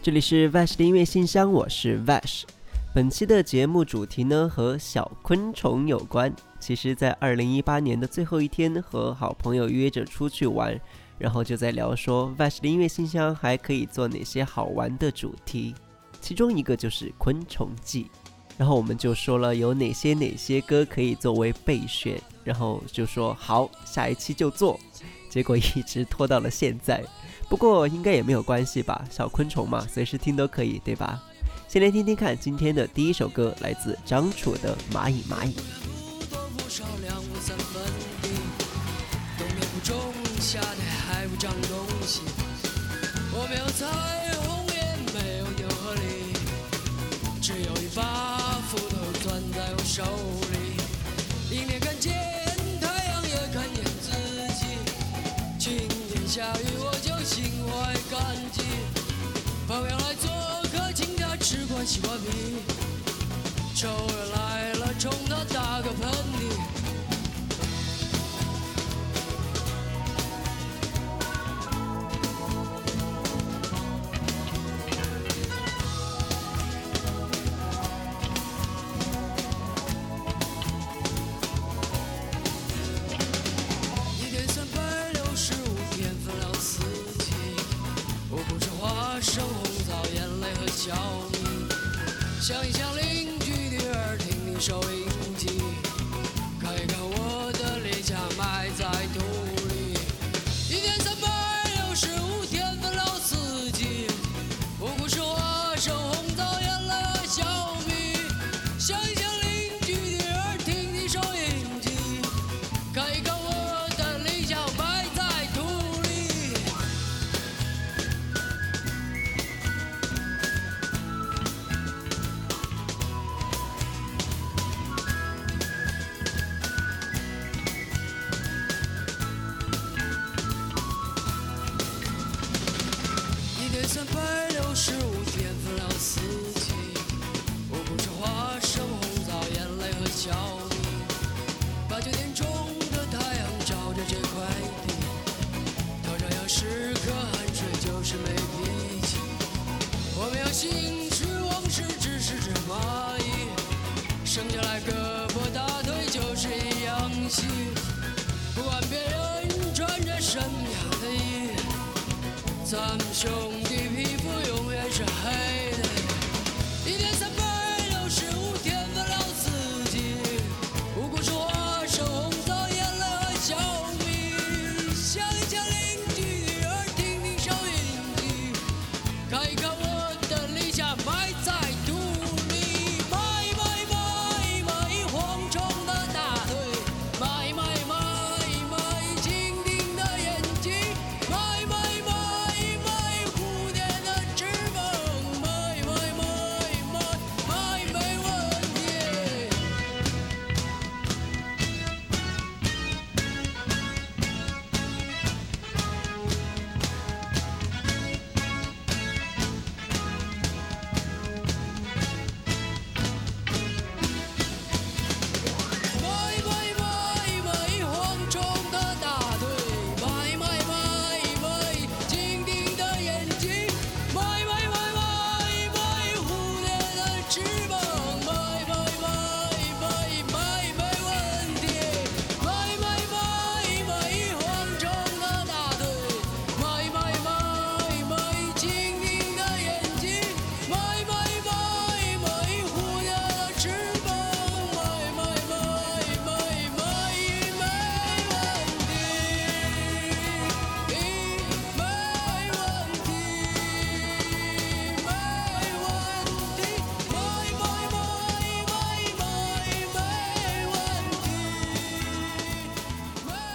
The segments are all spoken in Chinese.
这里是 Vash 的音乐信箱，我是 Vash。本期的节目主题呢和小昆虫有关。其实，在二零一八年的最后一天，和好朋友约着出去玩，然后就在聊说 Vash 的音乐信箱还可以做哪些好玩的主题。其中一个就是昆虫记，然后我们就说了有哪些哪些歌可以作为备选，然后就说好，下一期就做。结果一直拖到了现在。不过应该也没有关系吧，小昆虫嘛，随时听都可以，对吧？先来听听看今天的第一首歌，来自张楚的《蚂蚁蚂蚁》。只有一把吃块西瓜皮。仇人来 show you.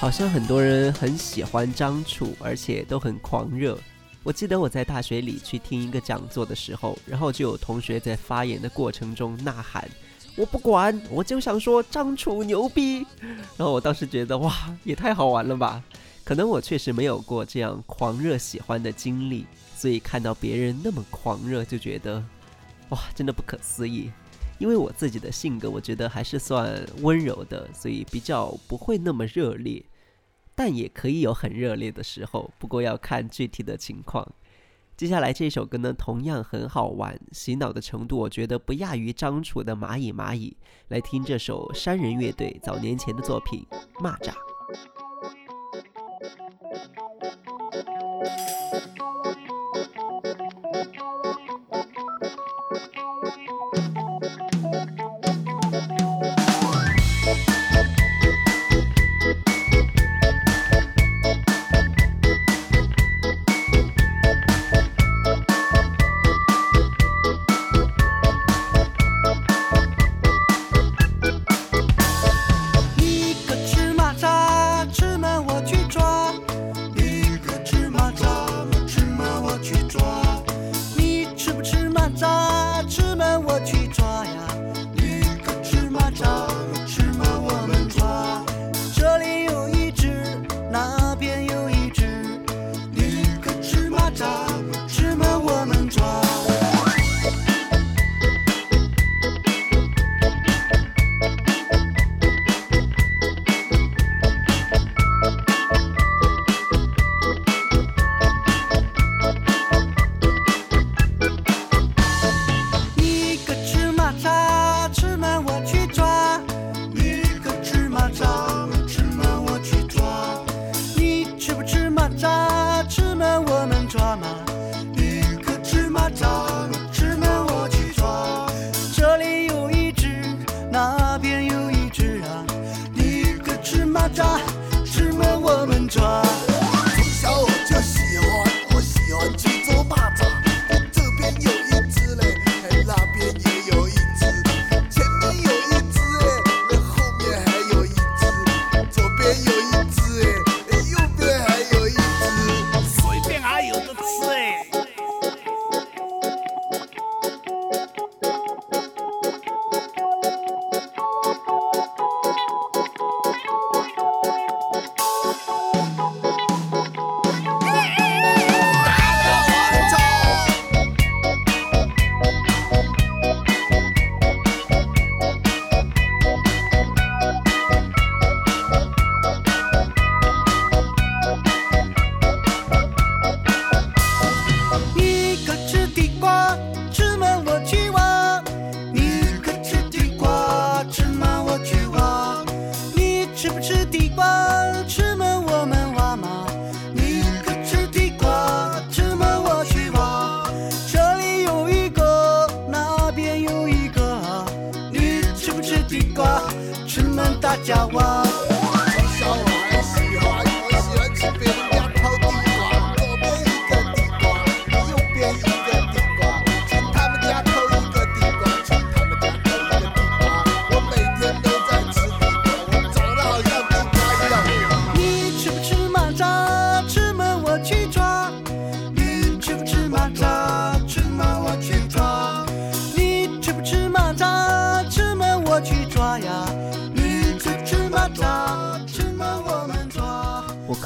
好像很多人很喜欢张楚，而且都很狂热。我记得我在大学里去听一个讲座的时候，然后就有同学在发言的过程中呐喊：“我不管，我就想说张楚牛逼。”然后我当时觉得哇，也太好玩了吧！可能我确实没有过这样狂热喜欢的经历，所以看到别人那么狂热，就觉得哇，真的不可思议。因为我自己的性格，我觉得还是算温柔的，所以比较不会那么热烈，但也可以有很热烈的时候，不过要看具体的情况。接下来这首歌呢，同样很好玩，洗脑的程度我觉得不亚于张楚的《蚂蚁蚂蚁》。来听这首山人乐队早年前的作品《蚂蚱》。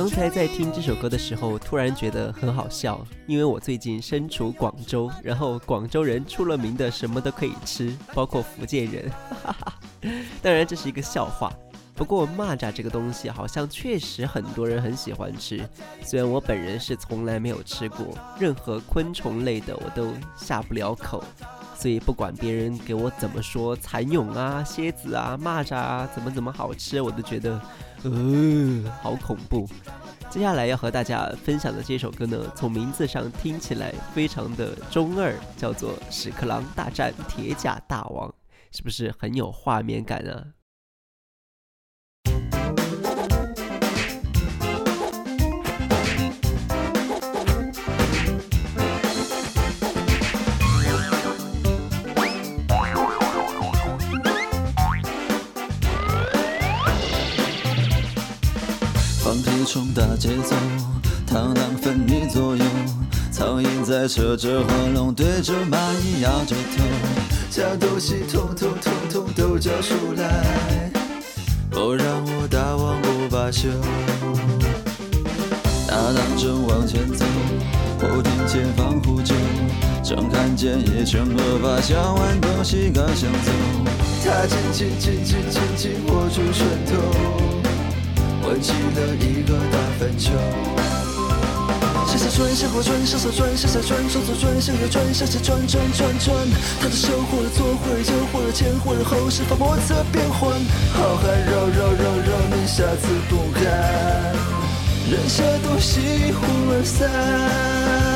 刚才在听这首歌的时候，突然觉得很好笑，因为我最近身处广州，然后广州人出了名的什么都可以吃，包括福建人。当然这是一个笑话，不过蚂蚱这个东西好像确实很多人很喜欢吃，虽然我本人是从来没有吃过，任何昆虫类的我都下不了口，所以不管别人给我怎么说蚕蛹啊、蝎子啊、蚂蚱啊怎么怎么好吃，我都觉得，呃，好恐怖。接下来要和大家分享的这首歌呢，从名字上听起来非常的中二，叫做《屎壳郎大战铁甲大王》，是不是很有画面感啊？冲大节奏，螳螂分你左右，苍蝇在扯着喉咙，对着蚂蚁摇着头，加东西统统统统都交出来，不让我大王不罢休。大浪正往前走，后庭前方呼救，正看见一群恶霸想玩东西刚想走，他紧紧紧紧紧紧握住拳头。起了一个大粪球，向下转，向后转，向下转，向下转，左左转，向右转，向下转转转转。他的手或者左或者右或者前或者后，是否莫测变幻？好汉绕绕绕绕，你下次不敢。人下东西忽而散。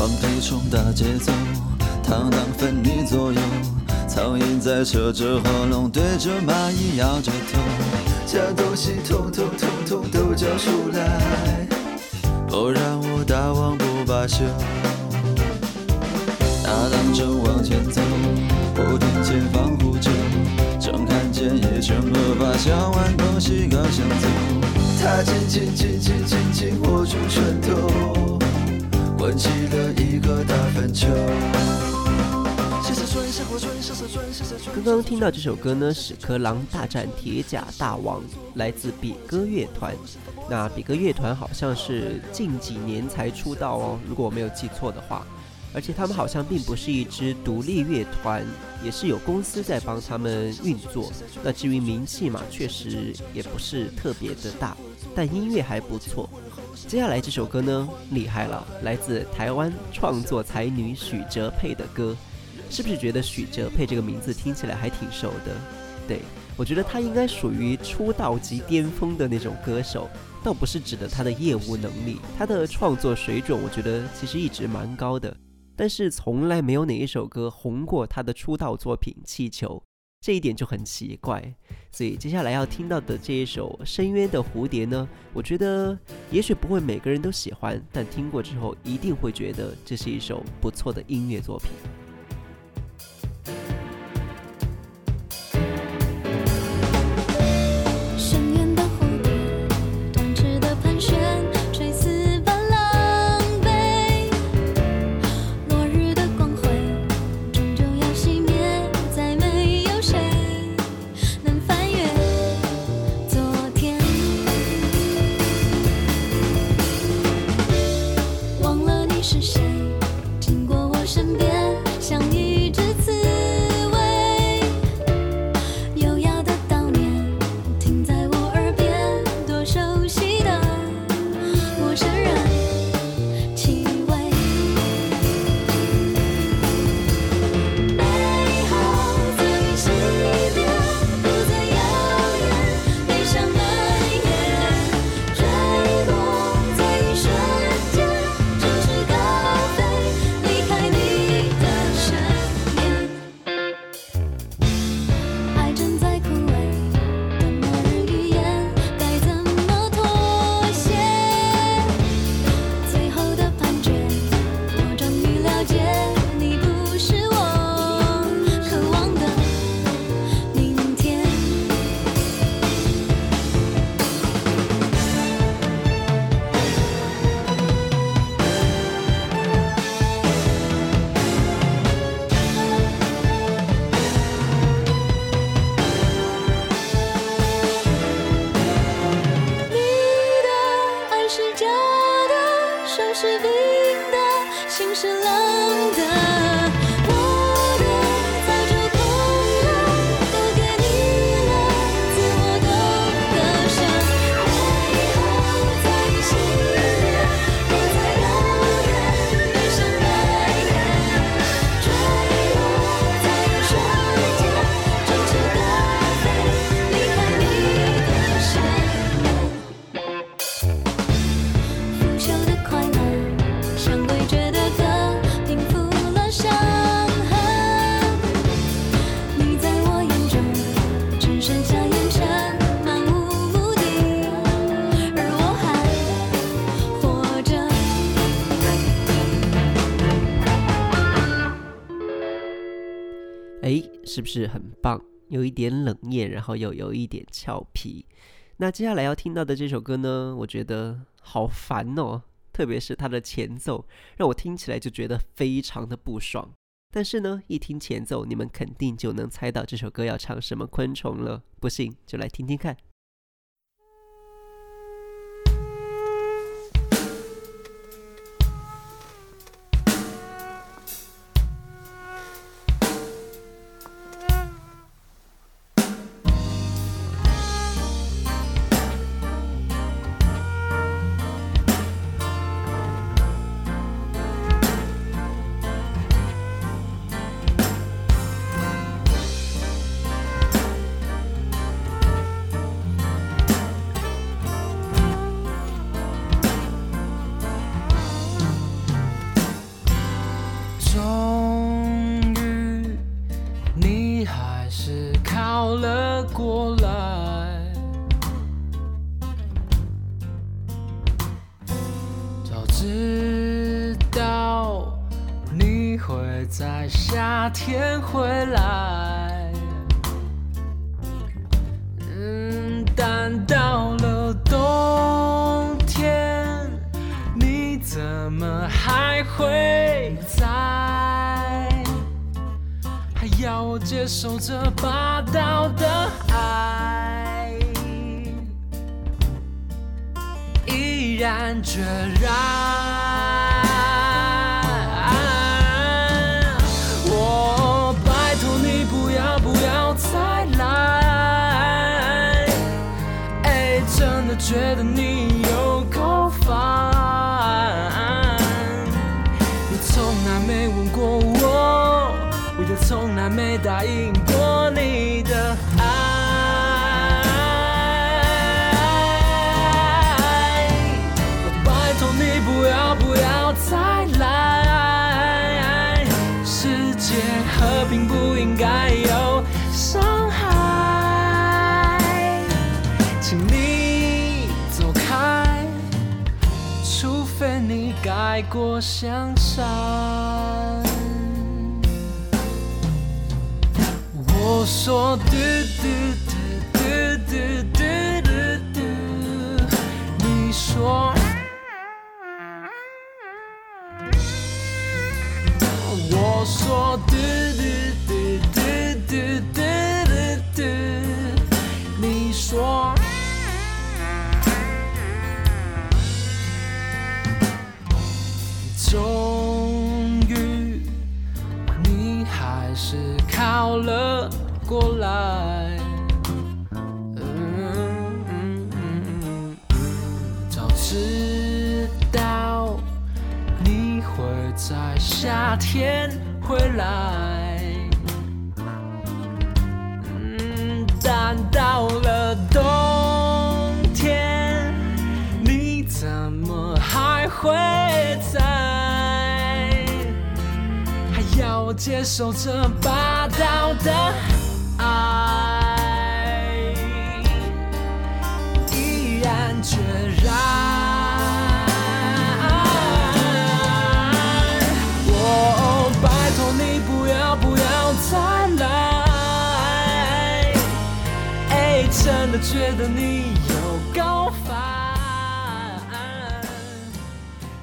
放屁冲大节奏，螳螂分你左右，苍蝇在扯着喉咙，对着蚂蚁摇着头，这东西统统统统都交出来，不然我大王不罢休。大浪正往前走，不听见防护救，正看见一群恶霸想玩东西刚想走，他紧紧紧紧紧紧握住拳头。滚起了一个大粪球。刚刚听到这首歌呢，《屎壳郎大战铁甲大王》，来自比哥乐团。那比哥乐团好像是近几年才出道哦，如果我没有记错的话。而且他们好像并不是一支独立乐团，也是有公司在帮他们运作。那至于名气嘛，确实也不是特别的大，但音乐还不错。接下来这首歌呢，厉害了，来自台湾创作才女许哲佩的歌，是不是觉得许哲佩这个名字听起来还挺熟的？对我觉得她应该属于出道即巅峰的那种歌手，倒不是指的她的业务能力，她的创作水准，我觉得其实一直蛮高的，但是从来没有哪一首歌红过她的出道作品《气球》。这一点就很奇怪，所以接下来要听到的这一首《深渊的蝴蝶》呢，我觉得也许不会每个人都喜欢，但听过之后一定会觉得这是一首不错的音乐作品。是很棒？有一点冷艳，然后又有一点俏皮。那接下来要听到的这首歌呢，我觉得好烦哦，特别是它的前奏，让我听起来就觉得非常的不爽。但是呢，一听前奏，你们肯定就能猜到这首歌要唱什么昆虫了。不信就来听听看。但到了冬天，你怎么还会在？还要我接受这霸道的爱，毅然决然。过香山我说嘟嘟嘟嘟嘟嘟嘟嘟你说我说嘟嘟嘟嘟嘟嘟嘟嘟你说天回来，但到了冬天，你怎么还会在？还要我接受这霸道的爱，毅然决然。觉得你有够烦。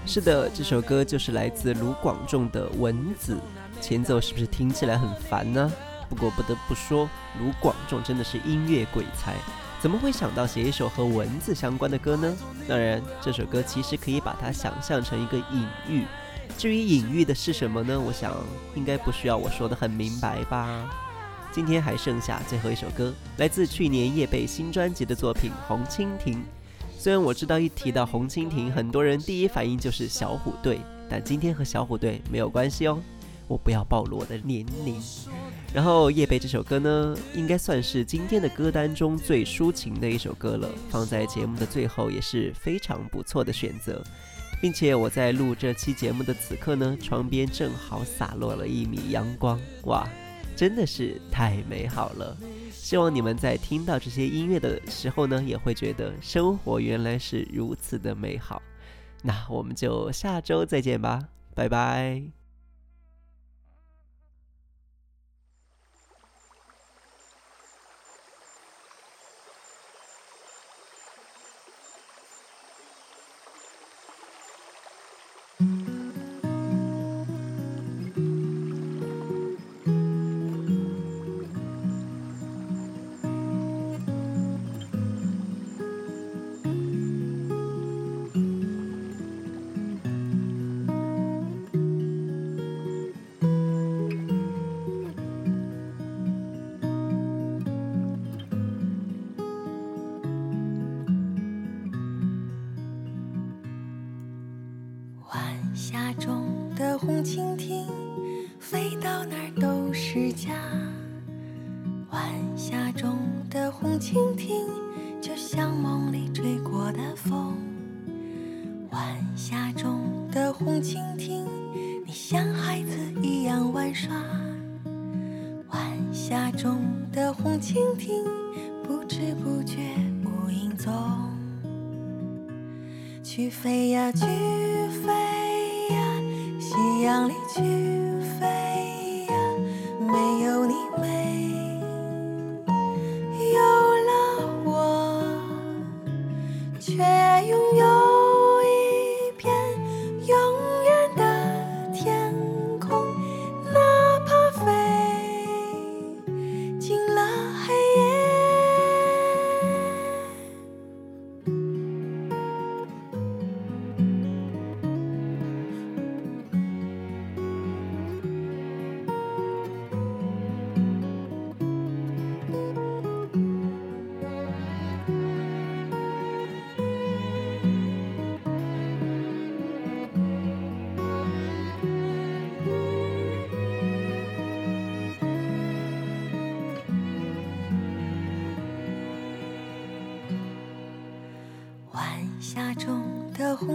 是的，这首歌就是来自卢广仲的《蚊子》，前奏是不是听起来很烦呢？不过不得不说，卢广仲真的是音乐鬼才，怎么会想到写一首和蚊子相关的歌呢？当然，这首歌其实可以把它想象成一个隐喻。至于隐喻的是什么呢？我想应该不需要我说的很明白吧。今天还剩下最后一首歌，来自去年叶蓓新专辑的作品《红蜻蜓》。虽然我知道一提到红蜻蜓，很多人第一反应就是小虎队，但今天和小虎队没有关系哦。我不要暴露我的年龄。然后叶蓓这首歌呢，应该算是今天的歌单中最抒情的一首歌了，放在节目的最后也是非常不错的选择。并且我在录这期节目的此刻呢，窗边正好洒落了一米阳光，哇，真的是太美好了。希望你们在听到这些音乐的时候呢，也会觉得生活原来是如此的美好。那我们就下周再见吧，拜拜。蜻蜓，飞到哪儿都是家。晚霞中的红蜻蜓，就像梦里吹过的风。晚霞中的红蜻蜓，你像孩子一样玩耍。晚霞中的红蜻蜓，不知不觉无影踪。去飞呀去飞，夕阳里去。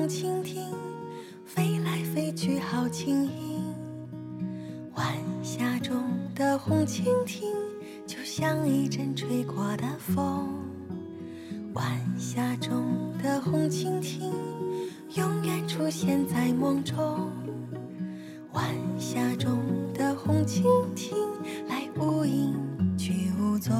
红蜻蜓，飞来飞去好轻盈。晚霞中的红蜻蜓，就像一阵吹过的风。晚霞中的红蜻蜓，永远出现在梦中。晚霞中的红蜻蜓，来无影去无踪。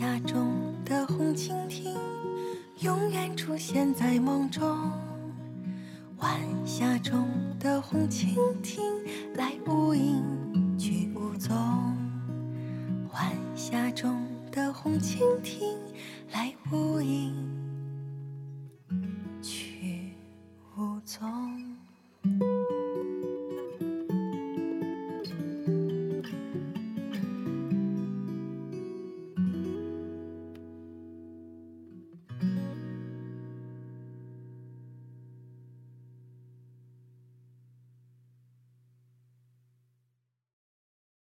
霞中的红蜻蜓，永远出现在梦中。晚霞中的红蜻蜓，来无影去无踪。晚霞中的红蜻蜓，来无影